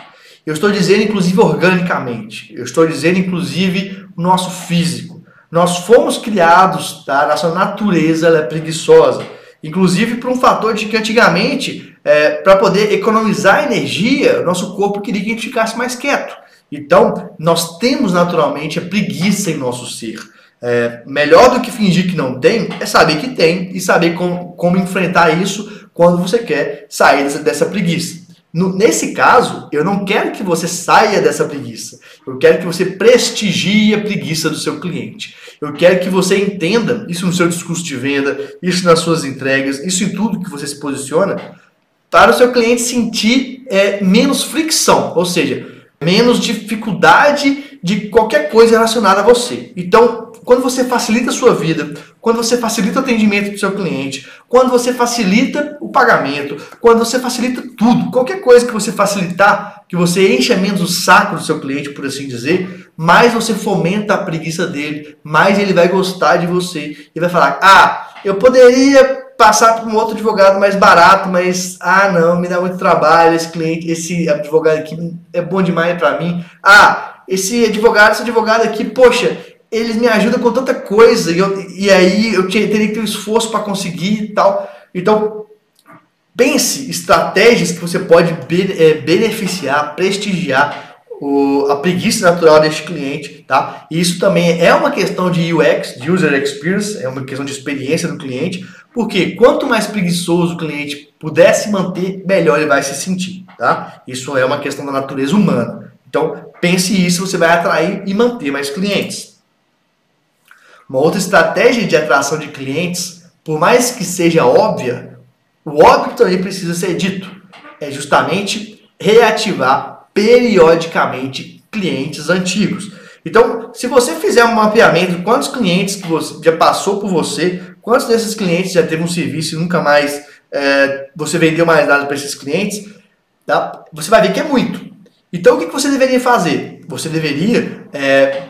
[SPEAKER 2] Eu estou dizendo inclusive organicamente, eu estou dizendo inclusive o nosso físico. Nós fomos criados, tá? nossa natureza é preguiçosa. Inclusive por um fator de que antigamente é, para poder economizar energia, nosso corpo queria que a gente ficasse mais quieto. Então, nós temos naturalmente a preguiça em nosso ser. É, melhor do que fingir que não tem é saber que tem e saber com, como enfrentar isso quando você quer sair dessa, dessa preguiça. No, nesse caso, eu não quero que você saia dessa preguiça. Eu quero que você prestigie a preguiça do seu cliente. Eu quero que você entenda isso no seu discurso de venda, isso nas suas entregas, isso em tudo que você se posiciona, para o seu cliente sentir é, menos fricção, ou seja, menos dificuldade de qualquer coisa relacionada a você. Então, quando você facilita a sua vida, quando você facilita o atendimento do seu cliente, quando você facilita o pagamento, quando você facilita tudo, qualquer coisa que você facilitar, que você encha menos o saco do seu cliente, por assim dizer, mais você fomenta a preguiça dele, mais ele vai gostar de você e vai falar: "Ah, eu poderia passar para um outro advogado mais barato, mas ah, não, me dá muito trabalho, esse cliente, esse advogado aqui é bom demais para mim. Ah, esse advogado, esse advogado aqui, poxa, eles me ajudam com tanta coisa e, eu, e aí eu teria que ter um esforço para conseguir e tal. Então, pense estratégias que você pode é, beneficiar, prestigiar o, a preguiça natural deste cliente, tá? E isso também é uma questão de UX, de User Experience, é uma questão de experiência do cliente, porque quanto mais preguiçoso o cliente puder se manter, melhor ele vai se sentir, tá? Isso é uma questão da natureza humana. Então, pense isso, você vai atrair e manter mais clientes. Uma outra estratégia de atração de clientes, por mais que seja óbvia, o óbvio também precisa ser dito, é justamente reativar periodicamente clientes antigos. Então, se você fizer um mapeamento de quantos clientes que você já passou por você, quantos desses clientes já teve um serviço e nunca mais é, você vendeu mais nada para esses clientes, tá? você vai ver que é muito. Então, o que você deveria fazer? Você deveria é,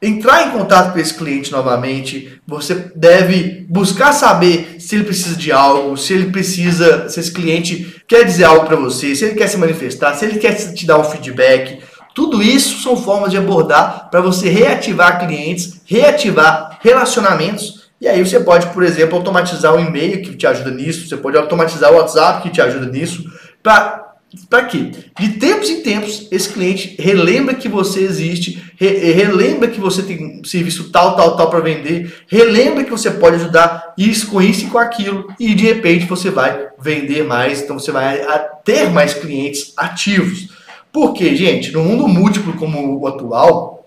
[SPEAKER 2] entrar em contato com esse cliente novamente, você deve buscar saber se ele precisa de algo, se ele precisa, se esse cliente quer dizer algo para você, se ele quer se manifestar, se ele quer te dar um feedback. Tudo isso são formas de abordar para você reativar clientes, reativar relacionamentos. E aí você pode, por exemplo, automatizar o e-mail que te ajuda nisso, você pode automatizar o WhatsApp que te ajuda nisso, para para quê? De tempos em tempos, esse cliente relembra que você existe, re relembra que você tem um serviço tal, tal, tal para vender, relembra que você pode ajudar isso com isso e com aquilo, e de repente você vai vender mais, então você vai ter mais clientes ativos. Porque, gente, no mundo múltiplo como o atual,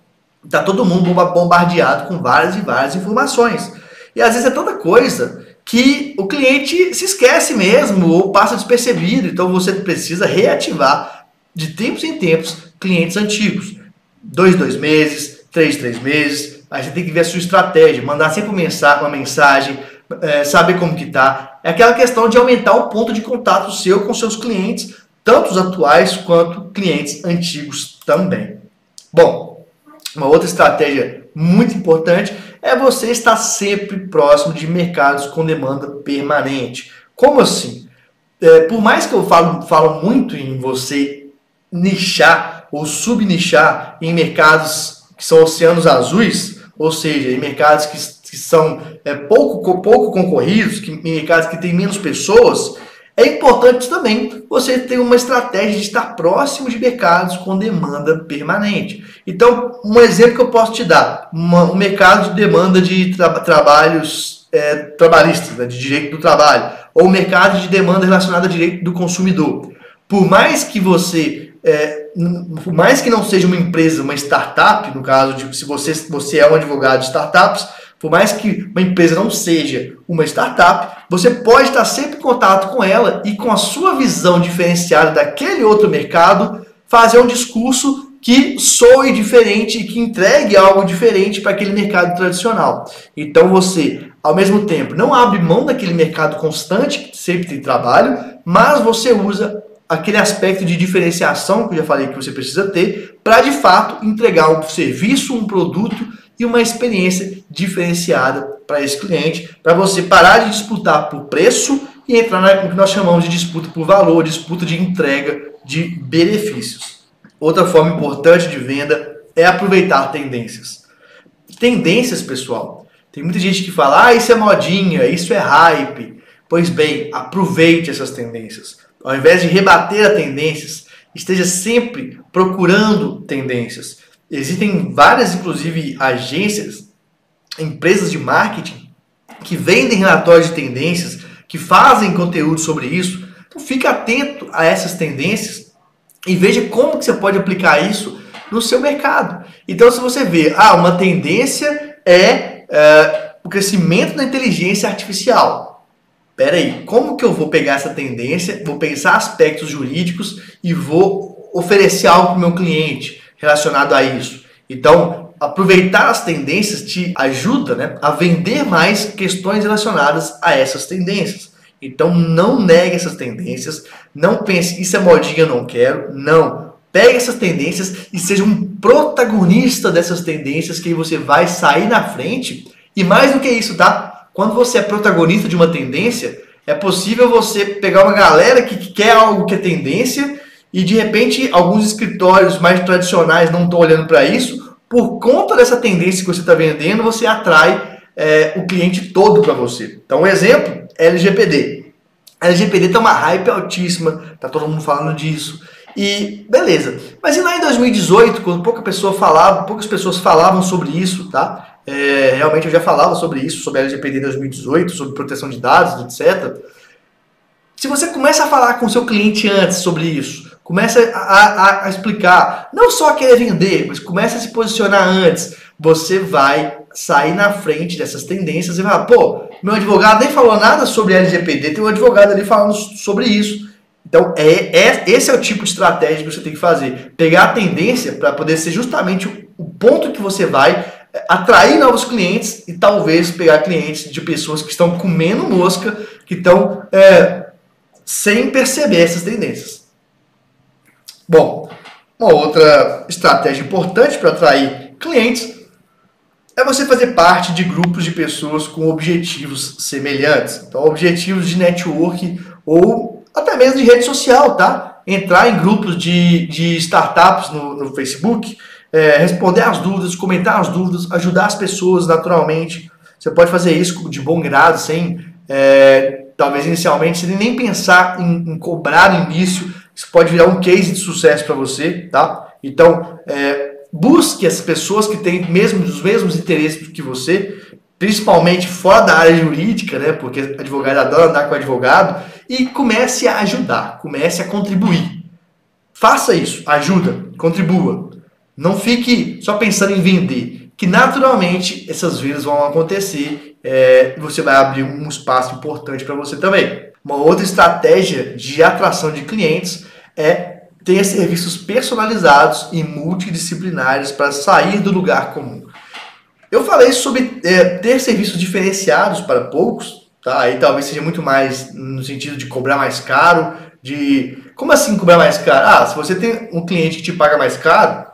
[SPEAKER 2] tá todo mundo bombardeado com várias e várias informações. E às vezes é tanta coisa que o cliente se esquece mesmo ou passa despercebido. Então você precisa reativar de tempos em tempos clientes antigos. Dois, dois meses, três, três meses. Aí você tem que ver a sua estratégia, mandar sempre uma mensagem, é, saber como que tá. É aquela questão de aumentar o ponto de contato seu com seus clientes, tanto os atuais quanto clientes antigos também. Bom, uma outra estratégia muito importante é você estar sempre próximo de mercados com demanda permanente. Como assim? É, por mais que eu falo, falo muito em você nichar ou subnichar em mercados que são oceanos azuis, ou seja, em mercados que, que são é, pouco, pouco concorridos, que, em mercados que têm menos pessoas, é importante também você ter uma estratégia de estar próximo de mercados com demanda permanente. Então, um exemplo que eu posso te dar: uma, um mercado de demanda de tra trabalhos é, trabalhistas, né, de direito do trabalho, ou mercado de demanda relacionada a direito do consumidor. Por mais que você é, por mais que não seja uma empresa, uma startup, no caso de se você, você é um advogado de startups, por mais que uma empresa não seja uma startup, você pode estar sempre em contato com ela e com a sua visão diferenciada daquele outro mercado, fazer um discurso que soe diferente e que entregue algo diferente para aquele mercado tradicional. Então você, ao mesmo tempo, não abre mão daquele mercado constante, que sempre tem trabalho, mas você usa aquele aspecto de diferenciação que eu já falei que você precisa ter para de fato entregar um serviço, um produto e uma experiência diferenciada para esse cliente, para você parar de disputar por preço e entrar no que nós chamamos de disputa por valor, disputa de entrega de benefícios. Outra forma importante de venda é aproveitar tendências. Tendências, pessoal. Tem muita gente que fala, ah, isso é modinha, isso é hype. Pois bem, aproveite essas tendências. Ao invés de rebater a tendências, esteja sempre procurando tendências. Existem várias, inclusive, agências, empresas de marketing que vendem relatórios de tendências, que fazem conteúdo sobre isso. Então fique atento a essas tendências e veja como que você pode aplicar isso no seu mercado. Então, se você vê, ah, uma tendência é, é o crescimento da inteligência artificial. Espera aí, como que eu vou pegar essa tendência, vou pensar aspectos jurídicos e vou oferecer algo para o meu cliente relacionado a isso? Então, aproveitar as tendências te ajuda né, a vender mais questões relacionadas a essas tendências. Então não negue essas tendências, não pense, isso é modinha, eu não quero. Não. Pegue essas tendências e seja um protagonista dessas tendências que você vai sair na frente. E mais do que isso, tá? Quando você é protagonista de uma tendência, é possível você pegar uma galera que quer algo que é tendência e de repente alguns escritórios mais tradicionais não estão olhando para isso. Por conta dessa tendência que você está vendendo, você atrai é, o cliente todo para você. Então, um exemplo LGPD. LGPD tá uma hype altíssima, tá todo mundo falando disso. E beleza. Mas e lá em 2018, quando pouca pessoa falava, poucas pessoas falavam sobre isso, tá? É, realmente eu já falava sobre isso, sobre a LGPD 2018, sobre proteção de dados, etc. Se você começa a falar com o seu cliente antes sobre isso, começa a, a, a explicar, não só querer vender, mas começa a se posicionar antes, você vai sair na frente dessas tendências e falar, pô, meu advogado nem falou nada sobre LGPD, tem um advogado ali falando sobre isso. Então, é, é esse é o tipo de estratégia que você tem que fazer. Pegar a tendência para poder ser justamente o, o ponto que você vai é, atrair novos clientes e talvez pegar clientes de pessoas que estão comendo mosca, que estão é, sem perceber essas tendências. Bom, uma outra estratégia importante para atrair clientes é você fazer parte de grupos de pessoas com objetivos semelhantes. Então, objetivos de network ou até mesmo de rede social, tá? Entrar em grupos de, de startups no, no Facebook, é, responder as dúvidas, comentar as dúvidas, ajudar as pessoas naturalmente. Você pode fazer isso de bom grado, sem, é, talvez inicialmente, sem nem pensar em, em cobrar no início. Isso pode virar um case de sucesso para você, tá? Então, é, busque as pessoas que têm mesmo, os mesmos interesses que você, principalmente fora da área jurídica, né? Porque advogado adora andar com advogado, e comece a ajudar, comece a contribuir. Faça isso, ajuda, contribua. Não fique só pensando em vender, que naturalmente essas vendas vão acontecer é, você vai abrir um espaço importante para você também. Uma outra estratégia de atração de clientes é tenha serviços personalizados e multidisciplinares para sair do lugar comum. Eu falei sobre é, ter serviços diferenciados para poucos, tá? Aí talvez seja muito mais no sentido de cobrar mais caro, de como assim cobrar mais caro? Ah, se você tem um cliente que te paga mais caro,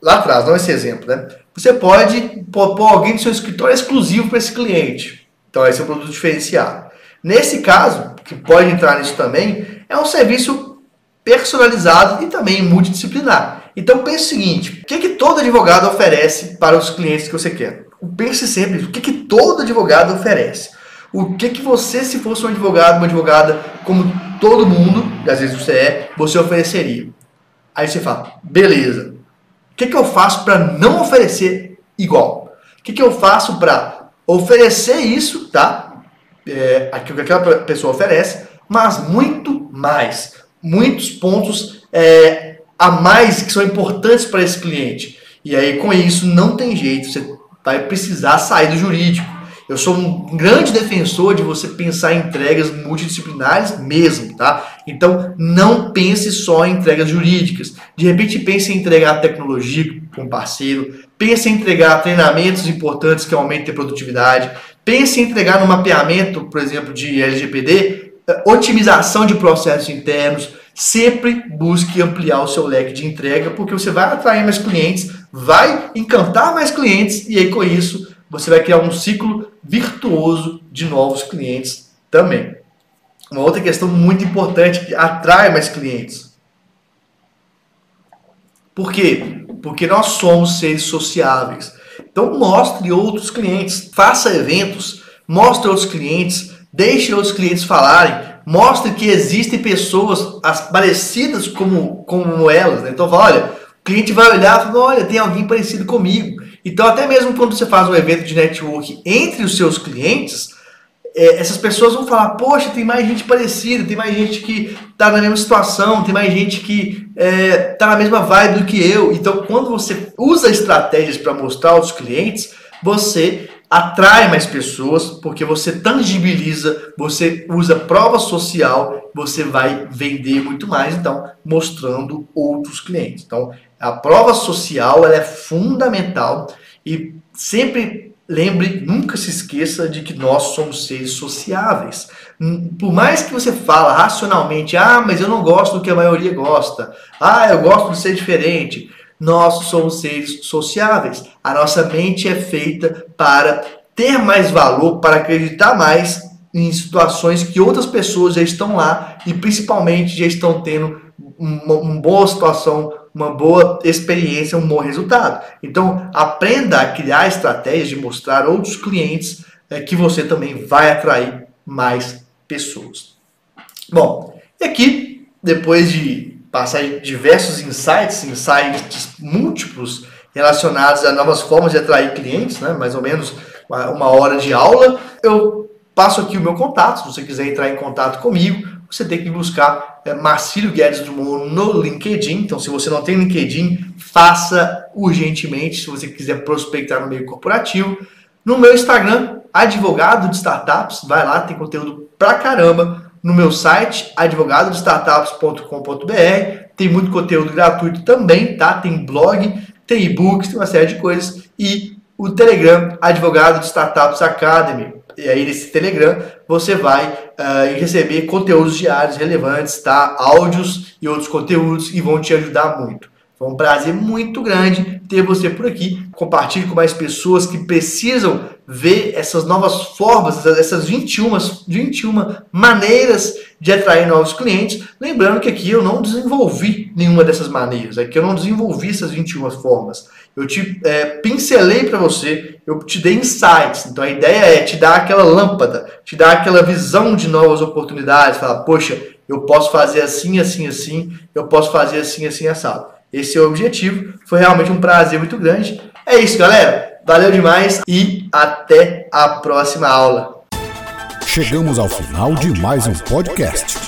[SPEAKER 2] lá atrás, não esse exemplo, né? Você pode pôr alguém do seu escritório exclusivo para esse cliente. Então esse é um produto diferenciado. Nesse caso, que pode entrar nisso também, é um serviço personalizado e também multidisciplinar. Então pense o seguinte: o que, que todo advogado oferece para os clientes que você quer? Pense sempre o que, que todo advogado oferece. O que, que você, se fosse um advogado, uma advogada, como todo mundo, e às vezes você é, você ofereceria. Aí você fala, beleza. O que, que eu faço para não oferecer igual? O que, que eu faço para oferecer isso, tá? É, aquilo que aquela pessoa oferece, mas muito mais muitos pontos é, a mais que são importantes para esse cliente. E aí, com isso, não tem jeito, você vai precisar sair do jurídico. Eu sou um grande defensor de você pensar em entregas multidisciplinares mesmo, tá? Então, não pense só em entregas jurídicas. De repente, pense em entregar tecnologia com um parceiro, pense em entregar treinamentos importantes que aumentem a produtividade, pense em entregar no mapeamento, por exemplo, de LGPD, eh, otimização de processos internos, sempre busque ampliar o seu leque de entrega, porque você vai atrair mais clientes, vai encantar mais clientes, e aí com isso você vai criar um ciclo virtuoso de novos clientes também. Uma outra questão muito importante que atrai mais clientes. Por quê? Porque nós somos seres sociáveis. Então mostre outros clientes, faça eventos, mostre outros clientes, deixe outros clientes falarem, mostre que existem pessoas parecidas como, como elas. Né? Então, olha, o cliente vai olhar e falar, olha, tem alguém parecido comigo. Então, até mesmo quando você faz um evento de network entre os seus clientes, é, essas pessoas vão falar, poxa, tem mais gente parecida, tem mais gente que está na mesma situação, tem mais gente que é, tá na mesma vibe do que eu. Então, quando você usa estratégias para mostrar aos clientes, você atrai mais pessoas, porque você tangibiliza, você usa prova social, você vai vender muito mais, então, mostrando outros clientes. Então, a prova social ela é fundamental e sempre lembre, nunca se esqueça de que nós somos seres sociáveis. Hum, por mais que você fala racionalmente, ah, mas eu não gosto do que a maioria gosta, ah, eu gosto de ser diferente. Nós somos seres sociáveis. A nossa mente é feita para ter mais valor, para acreditar mais em situações que outras pessoas já estão lá e principalmente já estão tendo uma, uma boa situação uma boa experiência, um bom resultado. Então, aprenda a criar estratégias de mostrar outros clientes é, que você também vai atrair mais pessoas. Bom, e aqui, depois de passar diversos insights, insights múltiplos relacionados a novas formas de atrair clientes, né, mais ou menos uma hora de aula, eu passo aqui o meu contato, se você quiser entrar em contato comigo, você tem que buscar é, Marcílio Guedes Drummond no LinkedIn. Então, se você não tem LinkedIn, faça urgentemente, se você quiser prospectar no meio corporativo. No meu Instagram, advogado de startups, vai lá, tem conteúdo pra caramba. No meu site, advogadodestartups.com.br, tem muito conteúdo gratuito também, tá? Tem blog, tem e-books, tem uma série de coisas. E o Telegram, Advogado de Startups Academy. E aí, nesse Telegram, você vai uh, receber conteúdos diários relevantes, tá? Áudios e outros conteúdos que vão te ajudar muito. Foi um prazer muito grande ter você por aqui. Compartilhe com mais pessoas que precisam ver essas novas formas, essas 21, 21 maneiras de atrair novos clientes. Lembrando que aqui eu não desenvolvi nenhuma dessas maneiras, aqui eu não desenvolvi essas 21 formas. Eu te é, pincelei para você, eu te dei insights. Então a ideia é te dar aquela lâmpada, te dar aquela visão de novas oportunidades, falar, poxa, eu posso fazer assim, assim, assim, eu posso fazer assim, assim, assado. Esse é o objetivo. Foi realmente um prazer muito grande. É isso, galera. Valeu demais e até a próxima aula.
[SPEAKER 1] Chegamos ao final de mais um podcast.